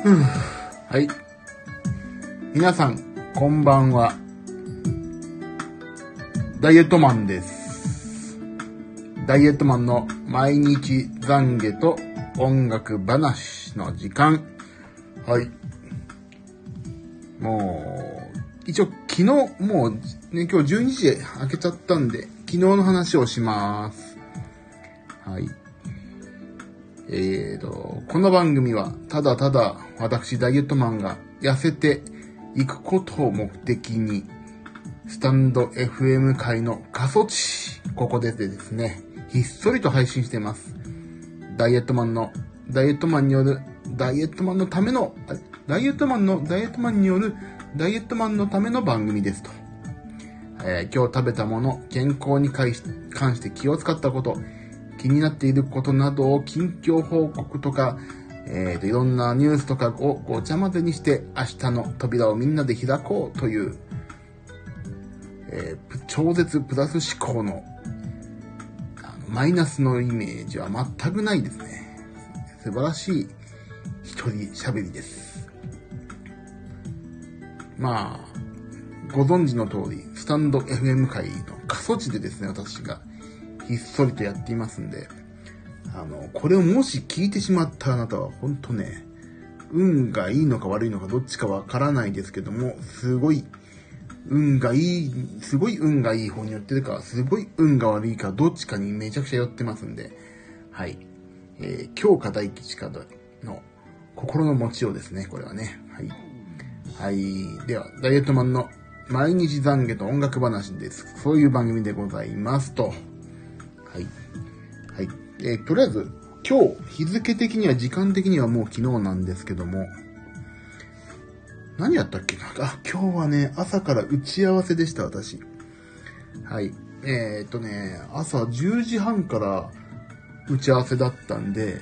はい。皆さん、こんばんは。ダイエットマンです。ダイエットマンの毎日懺悔と音楽話の時間。はい。もう、一応昨日、もうね、今日12時で開けちゃったんで、昨日の話をします。はい。えーと、この番組は、ただただ私ダイエットマンが痩せていくことを目的に、スタンド FM 界の過疎地、ここでですね、ひっそりと配信しています。ダイエットマンの、ダイエットマンによる、ダイエットマンのための、ダイエットマンの、ダイエットマンによる、ダイエットマンのための番組ですと。えー今日食べたもの、健康に関して気を使ったこと、気になっていることなどを近況報告とか、えーと、いろんなニュースとかをごちゃ混ぜにして明日の扉をみんなで開こうという、えー超絶プラス思考のあのマイナスのイメージは全くないですね。素晴らしい一人喋りです。まあ、ご存知の通り、スタンド FM 界の過疎地でですね、私がひっそりとやっていますんで、あの、これをもし聞いてしまったあなたは、ほんとね、運がいいのか悪いのかどっちかわからないですけども、すごい、運がいい、すごい運がいい方に寄ってるか、すごい運が悪いか、どっちかにめちゃくちゃ寄ってますんで、はい。えー、強化大吉かの心の持ちようですね、これはね。はい。はい。では、ダイエットマンの毎日懺悔と音楽話です。そういう番組でございますと。はい。はい。えーとりあえず、今日、日付的には、時間的にはもう昨日なんですけども、何やったっけな？あ、今日はね、朝から打ち合わせでした、私。はい。えー、っとね、朝10時半から打ち合わせだったんで、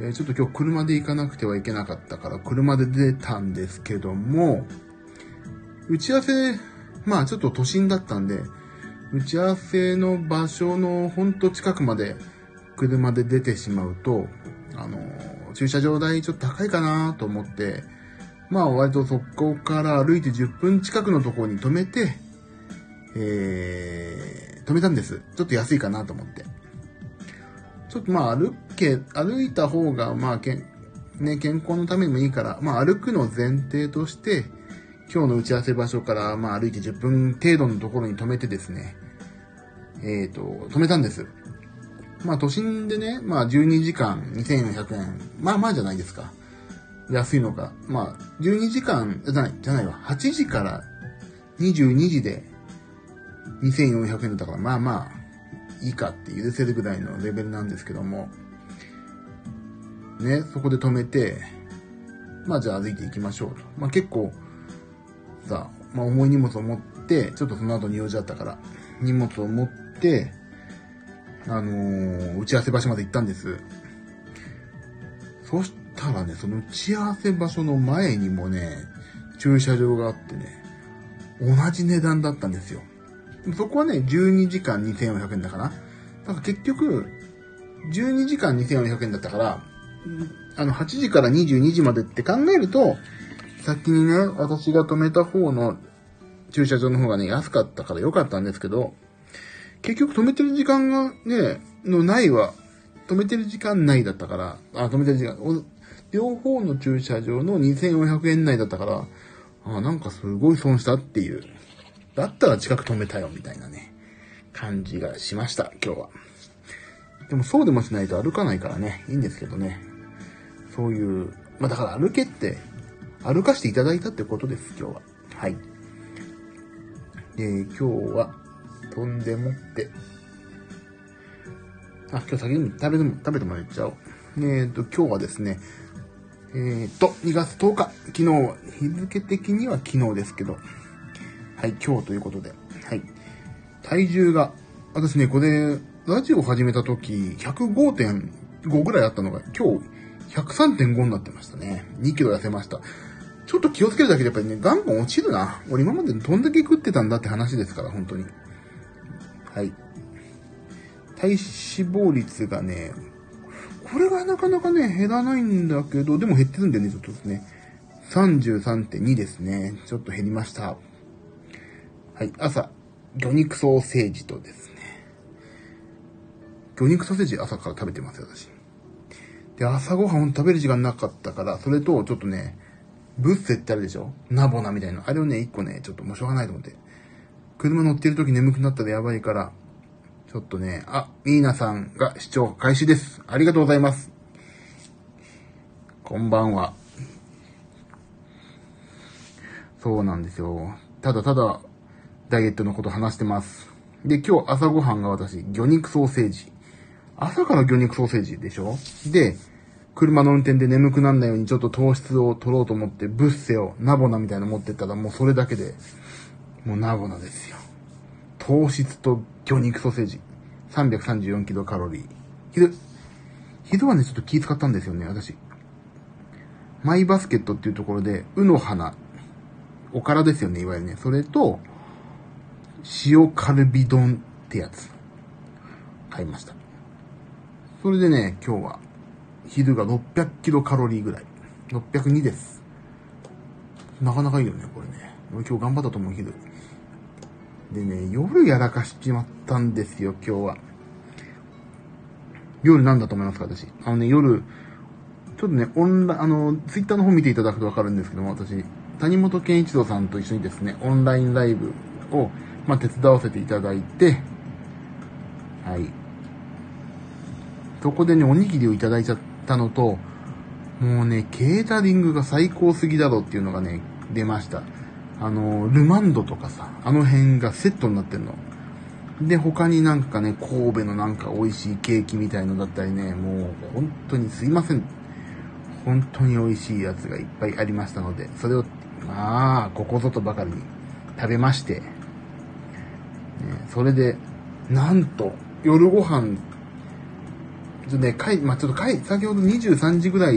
えーちょっと今日車で行かなくてはいけなかったから、車で出たんですけども、打ち合わせ、まあちょっと都心だったんで、打ち合わせの場所のほんと近くまで車で出てしまうと、あの、駐車場代ちょっと高いかなと思って、まあ割とそこから歩いて10分近くのところに止めて、えー、止めたんです。ちょっと安いかなと思って。ちょっとまあ歩け、歩いた方がまあけん、ね、健康のためにもいいから、まあ歩くの前提として、今日の打ち合わせ場所からまあ歩いて10分程度のところに止めてですね、えっ、と、止めたんです。まあ都心でね、まあ12時間2400円。まあまあじゃないですか。安いのか。まあ12時間、じゃない、じゃないわ。8時から22時で2400円だったから、まあまあ、いいかって許せるぐらいのレベルなんですけども、ね、そこで止めて、まあじゃあ歩いていきましょうと。まあ結構、まあ重い荷物を持って、ちょっとその後に用事あったから、荷物を持って、あのー打ち合わせ場所まで行ったんです。そしたらね、その打ち合わせ場所の前にもね、駐車場があってね、同じ値段だったんですよ。そこはね、12時間2400円だから。だから結局、12時間2400円だったから、あの、8時から22時までって考えると、先にね、私が止めた方の駐車場の方がね、安かったから良かったんですけど、結局止めてる時間がね、のないは、止めてる時間内だったから、あ、止めてる時間、両方の駐車場の2400円内だったから、あ、なんかすごい損したっていう。だったら近く止めたよ、みたいなね、感じがしました、今日は。でもそうでもしないと歩かないからね、いいんですけどね。そういう、まあだから歩けって、歩かしていただいたってことです、今日は。はい。で、今日は、飛んでもって、あ、今日先に食べても、食べてもらっちゃおう。えっ、と、今日はですね、えっ、と、2月10日、昨日、日付的には昨日ですけど、はい、今日ということで、はい。体重が、私ね、これ、ラジオ始めた時、105.5ぐらいあったのが、今日、103.5になってましたね。2キロ痩せました。ちょっと気をつけるだけでやっぱりね、ガンガン落ちるな。俺今までどんだけ食ってたんだって話ですから、本当に。はい。体脂肪率がね、これがなかなかね、減らないんだけど、でも減ってるんだよね、ちょっとですね。33.2ですね。ちょっと減りました。はい、朝、魚肉ソーセージとですね。魚肉ソーセージ朝から食べてますよ、私。で、朝ごはん食べる時間なかったから、それと、ちょっとね、ブッセってあるでしょ？ナボナみたいな。あれをね、一個ね、ちょっともうしょうがないと思って。車乗ってる時眠くなったらやばいから、ちょっとね、あ、ミーナさんが視聴開始です。ありがとうございます。こんばんは。そうなんですよ。ただただ、ダイエットのこと話してます。で、今日朝ごはんが私、魚肉ソーセージ。朝から魚肉ソーセージでしょ？で、車の運転で眠くならないようにちょっと糖質を取ろうと思って、ブッセを、ナボナみたいなの持ってったら、もうそれだけで、もうナボナですよ。糖質と魚肉ソーセージ。334キロカロリー。昼、昼はね、ちょっと気使ったんですよね、私。マイバスケットっていうところで、うの花、おからですよね、いわゆるね。それと、塩カルビ丼ってやつ。買いました。それでね、今日は、昼が600キロカロリーぐらい。602です。なかなかいいよね、これね。俺今日頑張ったと思う、昼。でね、夜やらかしちまったんですよ、今日は。夜なんだと思いますか、私。あのね、夜、ちょっとね、オンラあの、ツイッターの方見ていただくとわかるんですけども、私、谷本健一郎さんと一緒にですね、オンラインライブを、まあ、手伝わせていただいて、はい。そこでね、おにぎりをいただいちゃったのと、もうね、ケータリングが最高すぎだろっていうのがね、出ました。あの、ルマンドとかさ、あの辺がセットになってんの。で、他になんかね、神戸のなんか美味しいケーキみたいのだったりね、もう本当にすいません。本当に美味しいやつがいっぱいありましたので、それを、まあ、ここぞとばかりに食べまして、ね、それで、なんと、夜ご飯ちょっとね、帰、まあ、ちょっと帰、先ほど23時ぐらい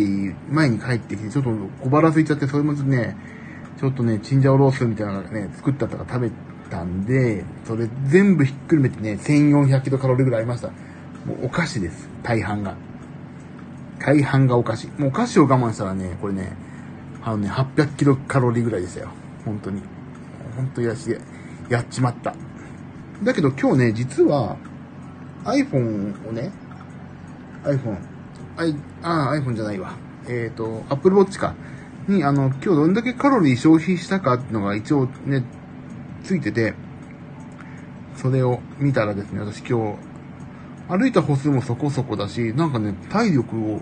前に帰ってきて、ちょっと小腹空いちゃって、それもちょっとね、ちょっとね、チンジャオロースみたいなのがね、作ったとか食べたんで、それ全部ひっくるめてね、1400キロカロリーぐらいありました。もうお菓子です。大半が。大半がお菓子。もうお菓子を我慢したらね、これね、あのね、800キロカロリーぐらいでしたよ。本当に。本当にやし、やっちまった。だけど今日ね、実は iPhone をね、iPhone、I、あ、iPhone じゃないわ。えっ、ー、と、Apple Watch か。に、あの、今日どんだけカロリー消費したかっていうのが一応ね、ついてて、それを見たらですね、私今日、歩いた歩数もそこそこだし、なんかね、体力を、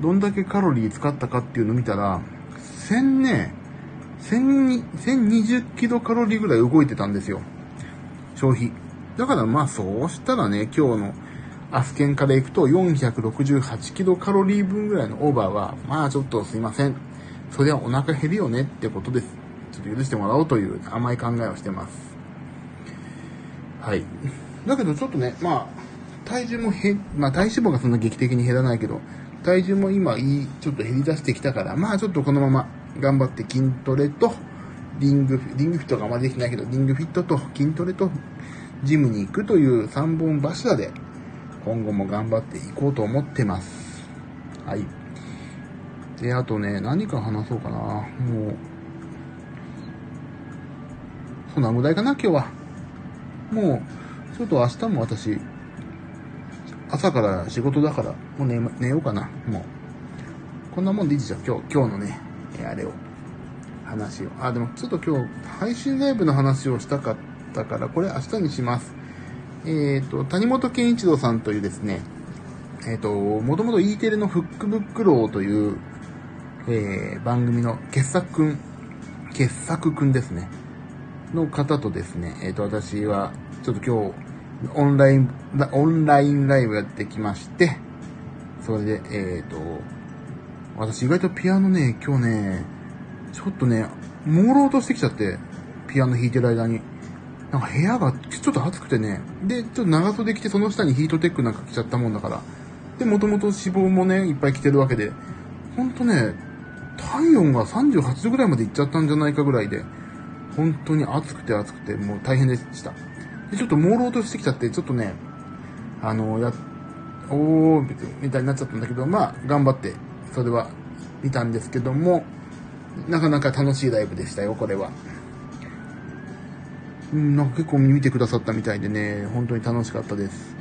どんだけカロリー使ったかっていうのを見たら、1000ね、1020キロカロリーぐらい動いてたんですよ。消費。だからまあそうしたらね、今日のアスケンから行くと468キロカロリー分ぐらいのオーバーは、まあちょっとすいません。それはお腹減るよねってことです。ちょっと許してもらおうという甘い考えをしてます。はい。だけどちょっとね、まあ、体重もへ、まあ体脂肪がそんな劇的に減らないけど、体重も今いい、ちょっと減り出してきたから、まあちょっとこのまま頑張って筋トレと、リング、リングフィットがあまりできないけど、リングフィットと筋トレとジムに行くという3本柱で今後も頑張っていこうと思ってます。はい。で、あとね、何か話そうかな。もう、そんな無題かな、今日は。もう、ちょっと明日も私、朝から仕事だから、もう寝、寝ようかな。もう。こんなもんでいいじゃん、今日、今日のね、あれを。話を。あ、でもちょっと今日、配信ライブの話をしたかったから、これ明日にします。えっ、ー、と、谷本健一郎さんというですね、えっ、ー、と、もともと E テレのフックブックローという、えー、番組の傑作くん、傑作くんですね、の方とですね、えっ、と、私は、ちょっと今日、オンライン、オンラインライブやってきまして、それで、えっ、と、私意外とピアノね、今日ね、ちょっとね、朦朧としてきちゃって、ピアノ弾いてる間に。なんか部屋がちょっと暑くてね、で、ちょっと長袖着てその下にヒートテックなんか着ちゃったもんだから、で、もともと脂肪もね、いっぱい着てるわけで、ほんとね、体温が38度ぐらいまで行っちゃったんじゃないかぐらいで、本当に暑くて暑くて、もう大変でした。で、ちょっと朦朧としてきちゃって、ちょっとね、あの、や、おー、みたいになっちゃったんだけど、まあ、頑張って、それは見たんですけども、なかなか楽しいライブでしたよ、これは。うん、なんか結構見てくださったみたいでね、本当に楽しかったです。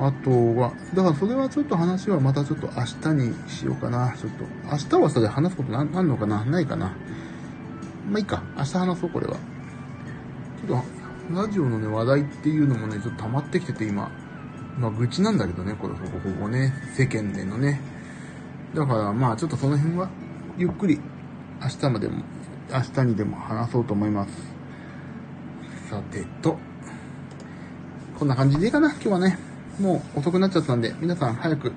あとは、だからそれはちょっと話はまたちょっと明日にしようかな。ちょっと、明日はそれ話すことな、なんのかな？ないかな。まあいいか。明日話そう、これは。ちょっと、ラジオのね、話題っていうのもね、ちょっと溜まってきてて今。まあ愚痴なんだけどね、これほぼほぼね、世間でのね。だからまあちょっとその辺は、ゆっくり、明日までも、明日にでも話そうと思います。さてと、こんな感じでいいかな、今日はね。もう遅くなっちゃったんで、皆さん早く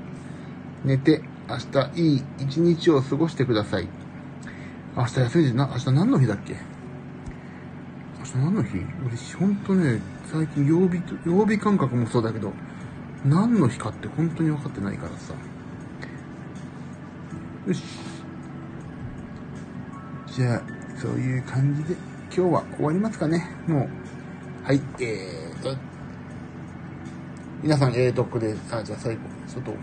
寝て、明日いい一日を過ごしてください。明日休みでな、明日何の日だっけ？明日何の日？俺、ほんとね、最近曜日、曜日感覚もそうだけど、何の日かって本当に分かってないからさ。よし。じゃあ、そういう感じで、今日は終わりますかね。もう。はい、えーと、皆さん、えーと、これ、あ、じゃあ最後、ちょっと、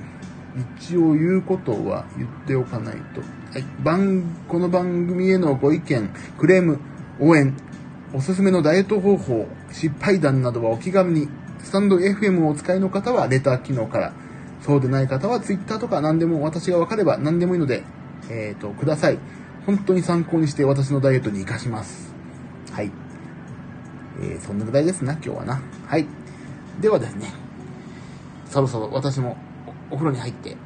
一応言うことは言っておかないと。はい、番、この番組へのご意見、クレーム、応援、おすすめのダイエット方法、失敗談などはお気軽に、スタンド FM をお使いの方はレター機能から、そうでない方は Twitter とか何でも私が分かれば何でもいいので、えっ、ー、と、ください。本当に参考にして私のダイエットに活かします。はい。えー、そんなぐらいですな、今日はな。はい。ではですね。そろそろ私もお風呂に入って、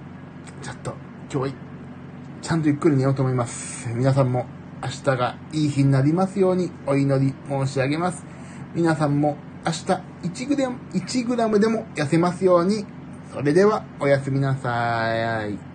ちょっと今日はちゃんとゆっくり寝ようと思います。皆さんも明日がいい日になりますようにお祈り申し上げます。皆さんも明日1グラム、1グラムでも痩せますように。それではおやすみなさい。